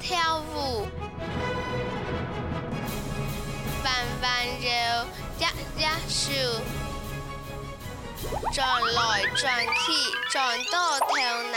Theo 舞，弯弯腰，一一笑，转来转去，转到头哪